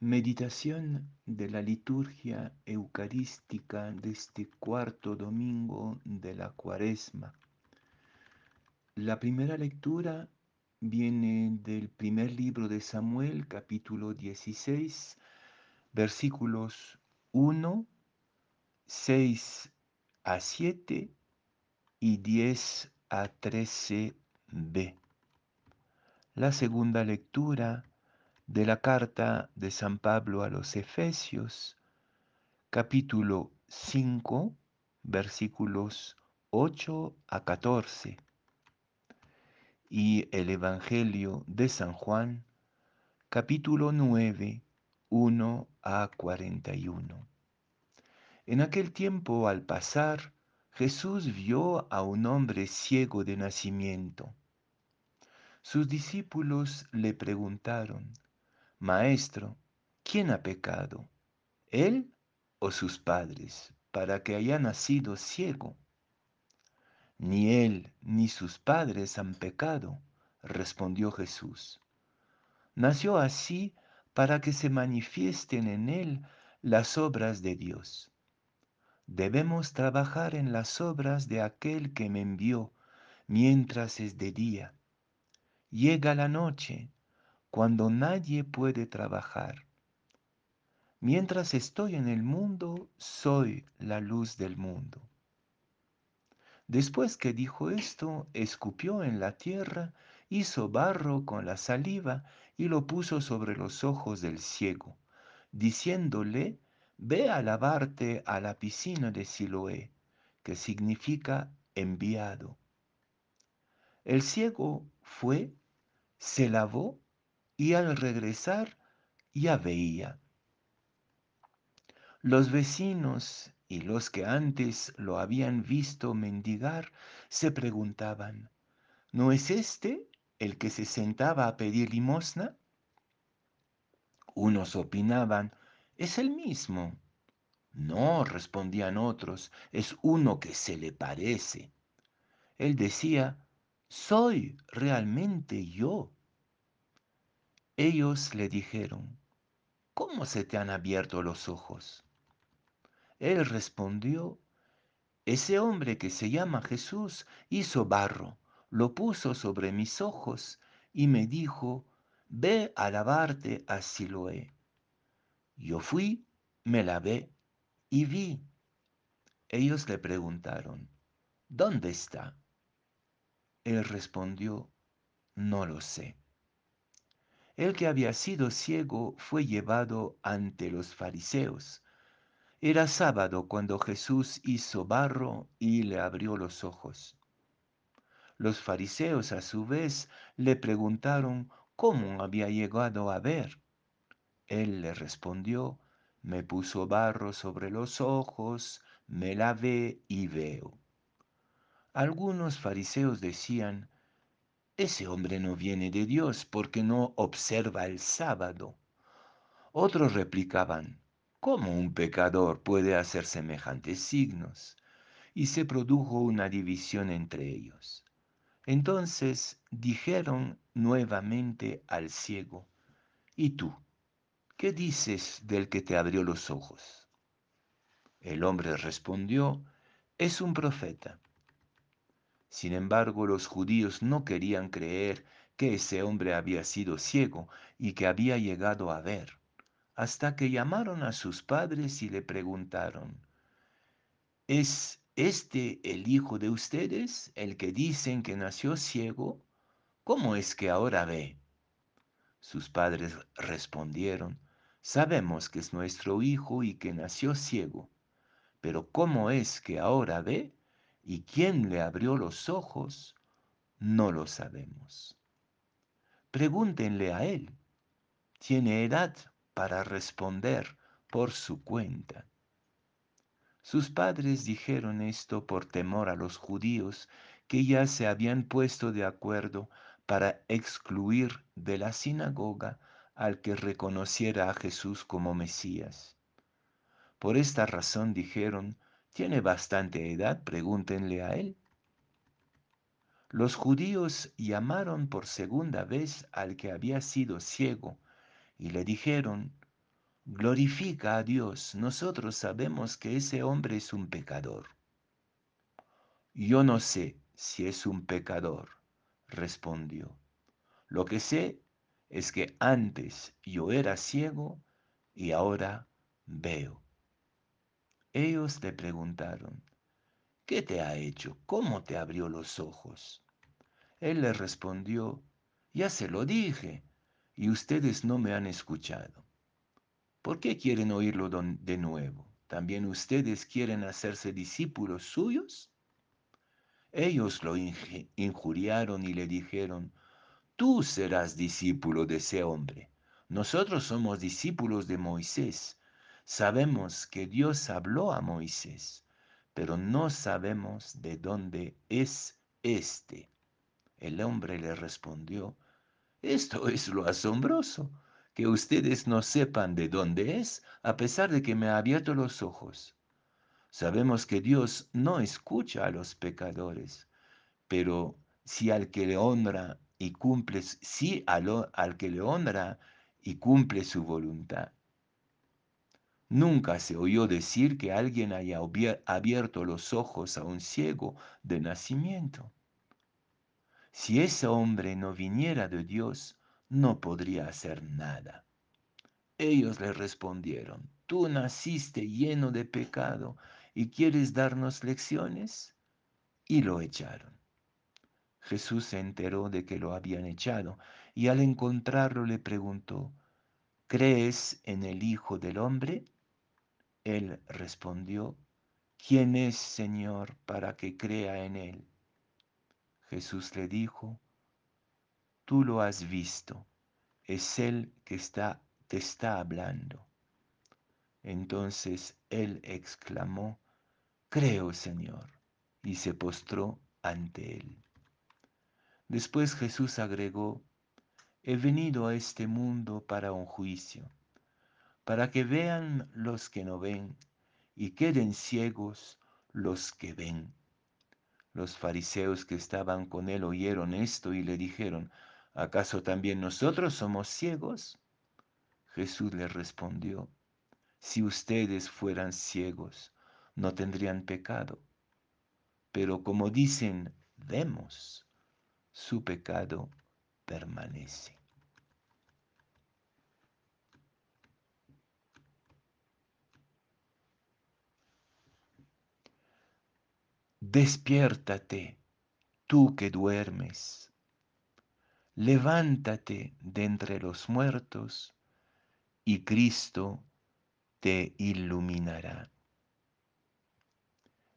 Meditación de la liturgia eucarística de este cuarto domingo de la cuaresma. La primera lectura viene del primer libro de Samuel, capítulo 16, versículos 1, 6 a 7 y 10 a 13b. La segunda lectura de la carta de San Pablo a los Efesios, capítulo 5, versículos 8 a 14, y el Evangelio de San Juan, capítulo 9, 1 a 41. En aquel tiempo, al pasar, Jesús vio a un hombre ciego de nacimiento. Sus discípulos le preguntaron, Maestro, ¿quién ha pecado? ¿Él o sus padres para que haya nacido ciego? Ni él ni sus padres han pecado, respondió Jesús. Nació así para que se manifiesten en él las obras de Dios. Debemos trabajar en las obras de aquel que me envió mientras es de día. Llega la noche cuando nadie puede trabajar. Mientras estoy en el mundo, soy la luz del mundo. Después que dijo esto, escupió en la tierra, hizo barro con la saliva y lo puso sobre los ojos del ciego, diciéndole, ve a lavarte a la piscina de Siloé, que significa enviado. El ciego fue, se lavó y al regresar ya veía. Los vecinos y los que antes lo habían visto mendigar se preguntaban, ¿no es este el que se sentaba a pedir limosna? Unos opinaban, es el mismo. No, respondían otros, es uno que se le parece. Él decía, soy realmente yo. Ellos le dijeron, ¿cómo se te han abierto los ojos? Él respondió, ese hombre que se llama Jesús hizo barro, lo puso sobre mis ojos y me dijo, ve a lavarte a Siloé. Yo fui, me lavé y vi. Ellos le preguntaron, ¿dónde está? Él respondió, no lo sé. El que había sido ciego fue llevado ante los fariseos. Era sábado cuando Jesús hizo barro y le abrió los ojos. Los fariseos a su vez le preguntaron cómo había llegado a ver. Él le respondió, me puso barro sobre los ojos, me lavé y veo. Algunos fariseos decían, ese hombre no viene de Dios porque no observa el sábado. Otros replicaban, ¿cómo un pecador puede hacer semejantes signos? Y se produjo una división entre ellos. Entonces dijeron nuevamente al ciego, ¿y tú? ¿Qué dices del que te abrió los ojos? El hombre respondió, es un profeta. Sin embargo, los judíos no querían creer que ese hombre había sido ciego y que había llegado a ver, hasta que llamaron a sus padres y le preguntaron, ¿es este el hijo de ustedes, el que dicen que nació ciego? ¿Cómo es que ahora ve? Sus padres respondieron, sabemos que es nuestro hijo y que nació ciego, pero ¿cómo es que ahora ve? ¿Y quién le abrió los ojos? No lo sabemos. Pregúntenle a él. Tiene edad para responder por su cuenta. Sus padres dijeron esto por temor a los judíos que ya se habían puesto de acuerdo para excluir de la sinagoga al que reconociera a Jesús como Mesías. Por esta razón dijeron, ¿Tiene bastante edad? Pregúntenle a él. Los judíos llamaron por segunda vez al que había sido ciego y le dijeron, glorifica a Dios. Nosotros sabemos que ese hombre es un pecador. Yo no sé si es un pecador, respondió. Lo que sé es que antes yo era ciego y ahora veo. Ellos le preguntaron, ¿qué te ha hecho? ¿Cómo te abrió los ojos? Él les respondió, ya se lo dije, y ustedes no me han escuchado. ¿Por qué quieren oírlo de nuevo? ¿También ustedes quieren hacerse discípulos suyos? Ellos lo injuriaron y le dijeron, tú serás discípulo de ese hombre. Nosotros somos discípulos de Moisés. Sabemos que Dios habló a Moisés, pero no sabemos de dónde es éste. El hombre le respondió, esto es lo asombroso, que ustedes no sepan de dónde es, a pesar de que me ha abierto los ojos. Sabemos que Dios no escucha a los pecadores, pero si al que le honra y cumple, sí al, al que le honra y cumple su voluntad. Nunca se oyó decir que alguien haya abierto los ojos a un ciego de nacimiento. Si ese hombre no viniera de Dios, no podría hacer nada. Ellos le respondieron, tú naciste lleno de pecado y quieres darnos lecciones. Y lo echaron. Jesús se enteró de que lo habían echado y al encontrarlo le preguntó, ¿crees en el Hijo del Hombre? Él respondió, ¿quién es, Señor, para que crea en él? Jesús le dijo, tú lo has visto, es Él que está, te está hablando. Entonces él exclamó, Creo, Señor, y se postró ante él. Después Jesús agregó, He venido a este mundo para un juicio, para que vean los que no ven y queden ciegos los que ven. Los fariseos que estaban con él oyeron esto y le dijeron, ¿acaso también nosotros somos ciegos? Jesús les respondió, si ustedes fueran ciegos, no tendrían pecado. Pero como dicen, vemos, su pecado permanece. Despiértate, tú que duermes. Levántate de entre los muertos y Cristo te iluminará.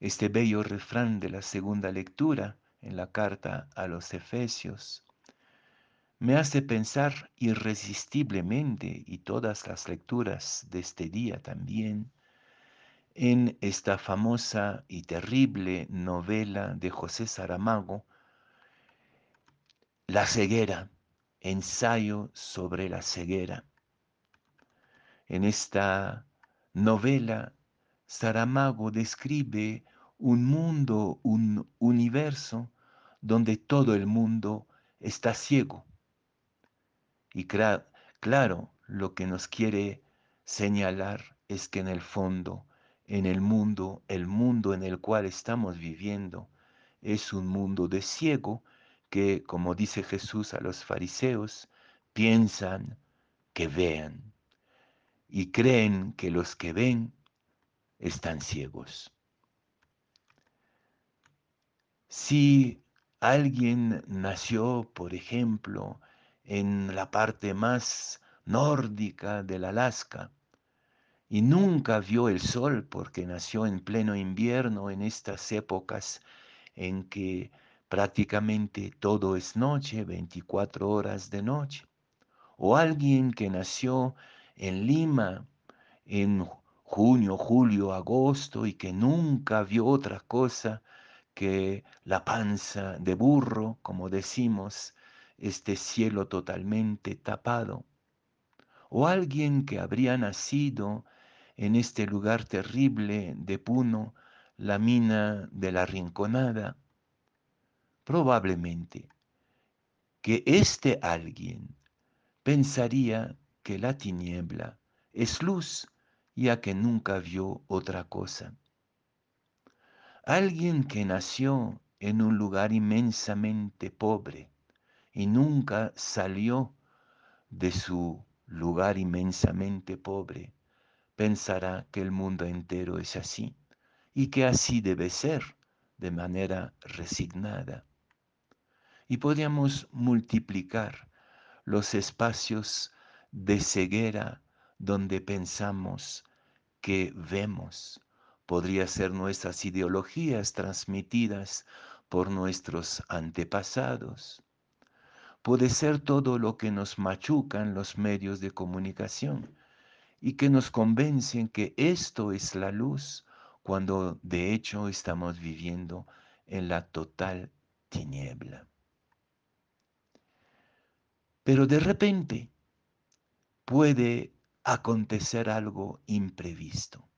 Este bello refrán de la segunda lectura en la carta a los Efesios me hace pensar irresistiblemente, y todas las lecturas de este día también, en esta famosa y terrible novela de José Saramago, La ceguera, ensayo sobre la ceguera. En esta novela, Saramago describe un mundo, un universo donde todo el mundo está ciego. Y claro, lo que nos quiere señalar es que en el fondo en el mundo, el mundo en el cual estamos viviendo, es un mundo de ciego que, como dice Jesús a los fariseos, piensan que vean y creen que los que ven están ciegos. Si alguien nació, por ejemplo, en la parte más nórdica del Alaska, y nunca vio el sol porque nació en pleno invierno en estas épocas en que prácticamente todo es noche, 24 horas de noche. O alguien que nació en Lima en junio, julio, agosto y que nunca vio otra cosa que la panza de burro, como decimos, este cielo totalmente tapado. O alguien que habría nacido en este lugar terrible de Puno, la mina de la Rinconada, probablemente que este alguien pensaría que la tiniebla es luz, ya que nunca vio otra cosa. Alguien que nació en un lugar inmensamente pobre y nunca salió de su lugar inmensamente pobre, pensará que el mundo entero es así y que así debe ser de manera resignada. Y podríamos multiplicar los espacios de ceguera donde pensamos que vemos. Podría ser nuestras ideologías transmitidas por nuestros antepasados. Puede ser todo lo que nos machucan los medios de comunicación y que nos convencen que esto es la luz cuando de hecho estamos viviendo en la total tiniebla. Pero de repente puede acontecer algo imprevisto.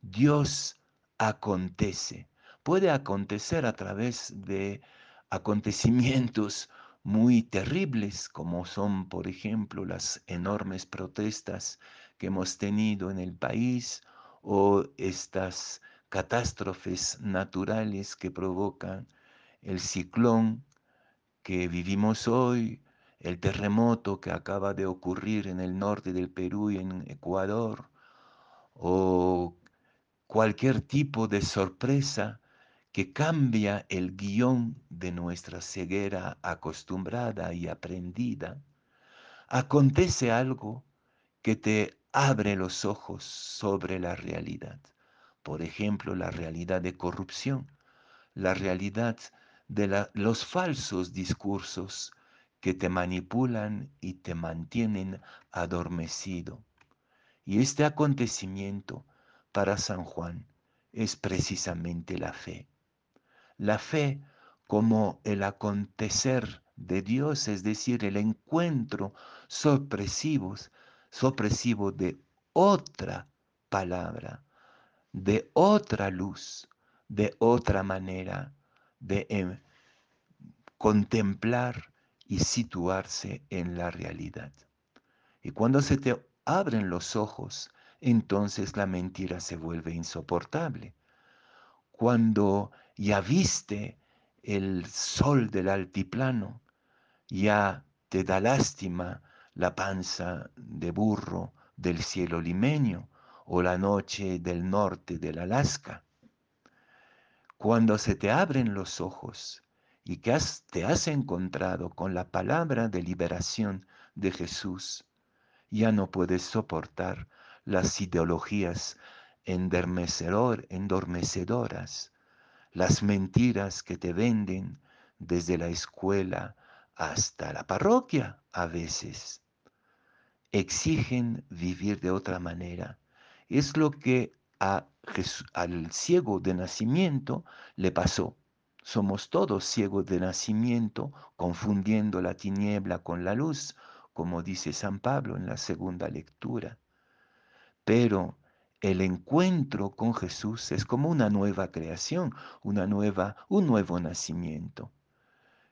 Dios acontece. Puede acontecer a través de acontecimientos muy terribles como son, por ejemplo, las enormes protestas que hemos tenido en el país o estas catástrofes naturales que provocan el ciclón que vivimos hoy, el terremoto que acaba de ocurrir en el norte del Perú y en Ecuador, o cualquier tipo de sorpresa que cambia el guion de nuestra ceguera acostumbrada y aprendida, acontece algo que te abre los ojos sobre la realidad. Por ejemplo, la realidad de corrupción, la realidad de los falsos discursos que te manipulan y te mantienen adormecido. Y este acontecimiento para San Juan es precisamente la fe. La fe como el acontecer de Dios, es decir, el encuentro sorpresivo, sorpresivo de otra palabra, de otra luz, de otra manera de em, contemplar y situarse en la realidad. Y cuando se te abren los ojos, entonces la mentira se vuelve insoportable. Cuando ya viste el sol del altiplano, ya te da lástima la panza de burro del cielo limeño o la noche del norte del Alaska. Cuando se te abren los ojos y que te has encontrado con la palabra de liberación de Jesús, ya no puedes soportar las ideologías endormecedoras, las mentiras que te venden desde la escuela hasta la parroquia a veces. Exigen vivir de otra manera. Es lo que al ciego de nacimiento le pasó. Somos todos ciegos de nacimiento, confundiendo la tiniebla con la luz, como dice San Pablo en la segunda lectura. Pero el encuentro con Jesús es como una nueva creación, una nueva, un nuevo nacimiento.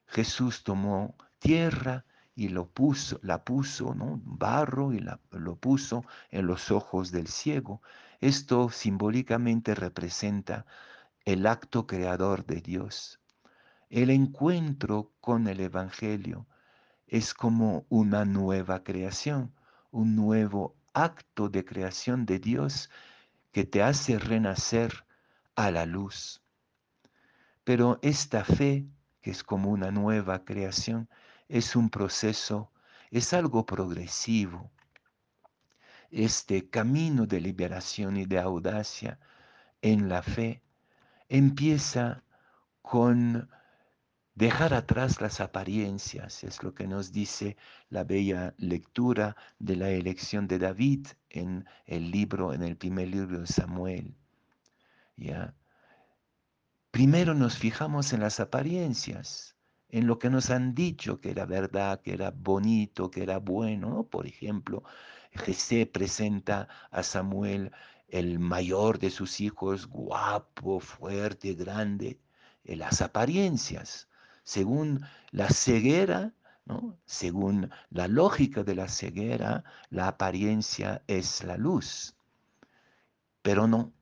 Jesús tomó tierra y lo puso, la puso, ¿no? barro y la, lo puso en los ojos del ciego. Esto simbólicamente representa el acto creador de Dios. El encuentro con el Evangelio es como una nueva creación, un nuevo acto de creación de Dios que te hace renacer a la luz. Pero esta fe, que es como una nueva creación, es un proceso, es algo progresivo. Este camino de liberación y de audacia en la fe empieza con dejar atrás las apariencias, es lo que nos dice la bella lectura de la elección de David en el libro, en el primer libro de Samuel. ¿Ya? Primero nos fijamos en las apariencias, en lo que nos han dicho que era verdad, que era bonito, que era bueno. Por ejemplo, Jesé presenta a Samuel el mayor de sus hijos, guapo, fuerte, grande, en las apariencias, según la ceguera. Según la lógica de la ceguera, la apariencia es la luz. Pero no,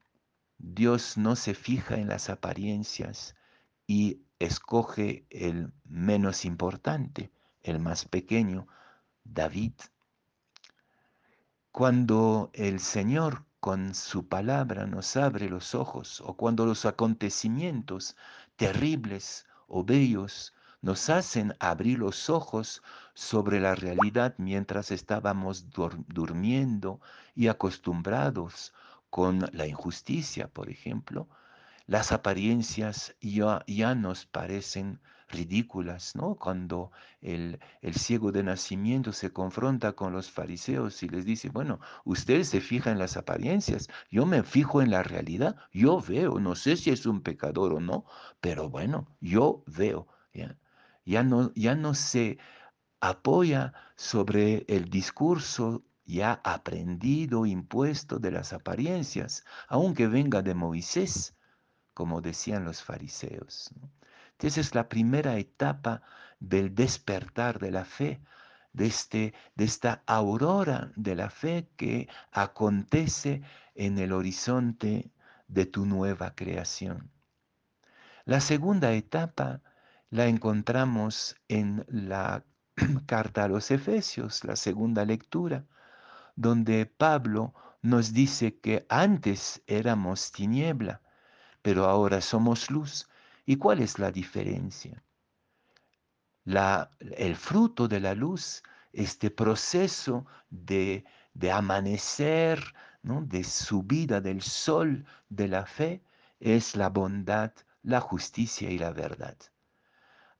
Dios no se fija en las apariencias y escoge el menos importante, el más pequeño, David. Cuando el Señor con su palabra nos abre los ojos o cuando los acontecimientos terribles o bellos nos hacen abrir los ojos sobre la realidad mientras estábamos durmiendo y acostumbrados con la injusticia, por ejemplo, las apariencias ya, ya nos parecen ridículas, ¿no? Cuando el, el, ciego de nacimiento se confronta con los fariseos y les dice, bueno, usted se fija en las apariencias, yo me fijo en la realidad, yo veo, no sé si es un pecador o no, pero bueno, yo veo, ¿ya? Ya no, ya no se apoya sobre el discurso ya aprendido, impuesto de las apariencias, aunque venga de Moisés, como decían los fariseos. Entonces es la primera etapa del despertar de la fe, este, de esta aurora de la fe que acontece en el horizonte de tu nueva creación. La segunda etapa la encontramos en la carta a los Efesios, la segunda lectura, donde Pablo nos dice que antes éramos tiniebla, pero ahora somos luz. ¿Y cuál es la diferencia? La, el fruto de la luz, este proceso de, de amanecer, ¿no? de subida del sol de la fe, es la bondad, la justicia y la verdad.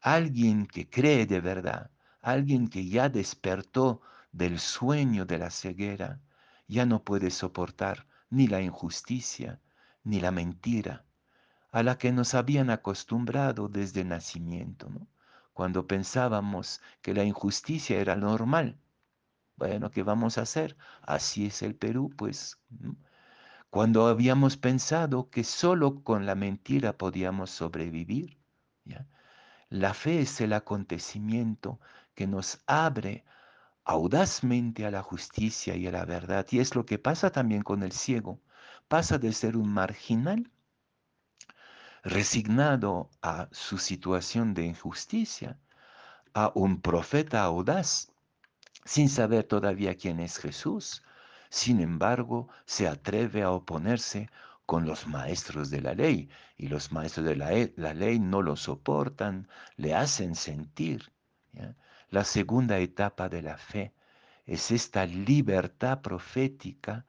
Alguien que cree de verdad, alguien que ya despertó del sueño de la ceguera, ya no puede soportar ni la injusticia ni la mentira a la que nos habían acostumbrado desde nacimiento, ¿no? cuando pensábamos que la injusticia era normal. Bueno, ¿qué vamos a hacer? Así es el Perú, pues. Cuando habíamos pensado que solo con la mentira podíamos sobrevivir. La fe es el acontecimiento que nos abre audazmente a la justicia y a la verdad. Y es lo que pasa también con el ciego. Pasa de ser un marginal, resignado a su situación de injusticia, a un profeta audaz, sin saber todavía quién es Jesús. Sin embargo, se atreve a oponerse con los maestros de la ley y los maestros de la, la ley no lo soportan, le hacen sentir. La segunda etapa de la fe es esta libertad profética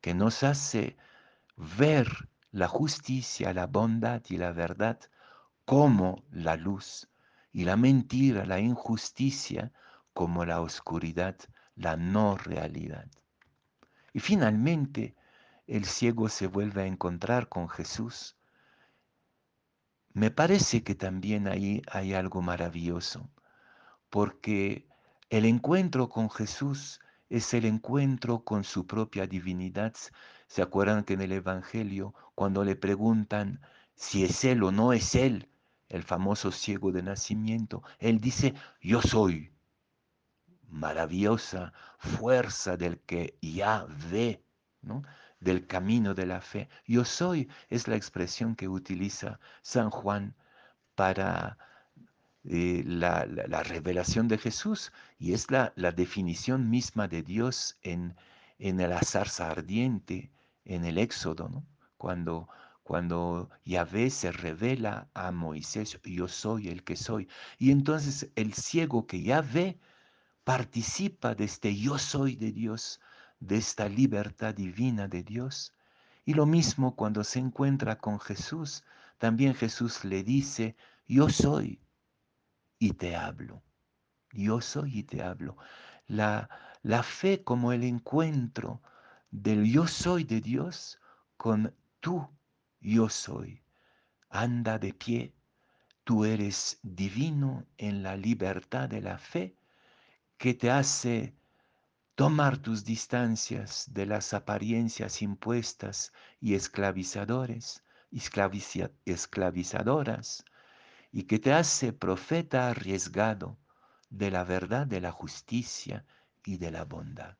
que nos hace ver la justicia, la bondad y la verdad como la luz y la mentira, la injusticia como la oscuridad, la no realidad. Y finalmente el ciego se vuelve a encontrar con Jesús. Me parece que también ahí hay algo maravilloso porque el encuentro con Jesús es el encuentro con su propia divinidad. ¿Se acuerdan que en el Evangelio, cuando le preguntan si es Él o no es Él, el famoso ciego de nacimiento, Él dice, yo soy. Maravillosa fuerza del que ya ve, ¿no? del camino de la fe. Yo soy es la expresión que utiliza San Juan para eh, la, revelación de Jesús y es la, definición misma de Dios en, en la zarza ardiente, en el Éxodo, ¿no? cuando, cuando Yahvé se revela a Moisés, yo soy el que soy. Y entonces el ciego que ya ve participa de este yo soy de Dios, de esta libertad divina de Dios. Y lo mismo cuando se encuentra con Jesús, también Jesús le dice, yo soy, y te hablo. Yo soy y te hablo. La, la fe como el encuentro del yo soy de Dios con tú yo soy. Anda de pie, tú eres divino en la libertad de la fe que te hace tomar tus distancias de las apariencias impuestas y esclavizadores, esclavizadoras, y que te hace profeta arriesgado de la verdad, de la justicia y de la bondad.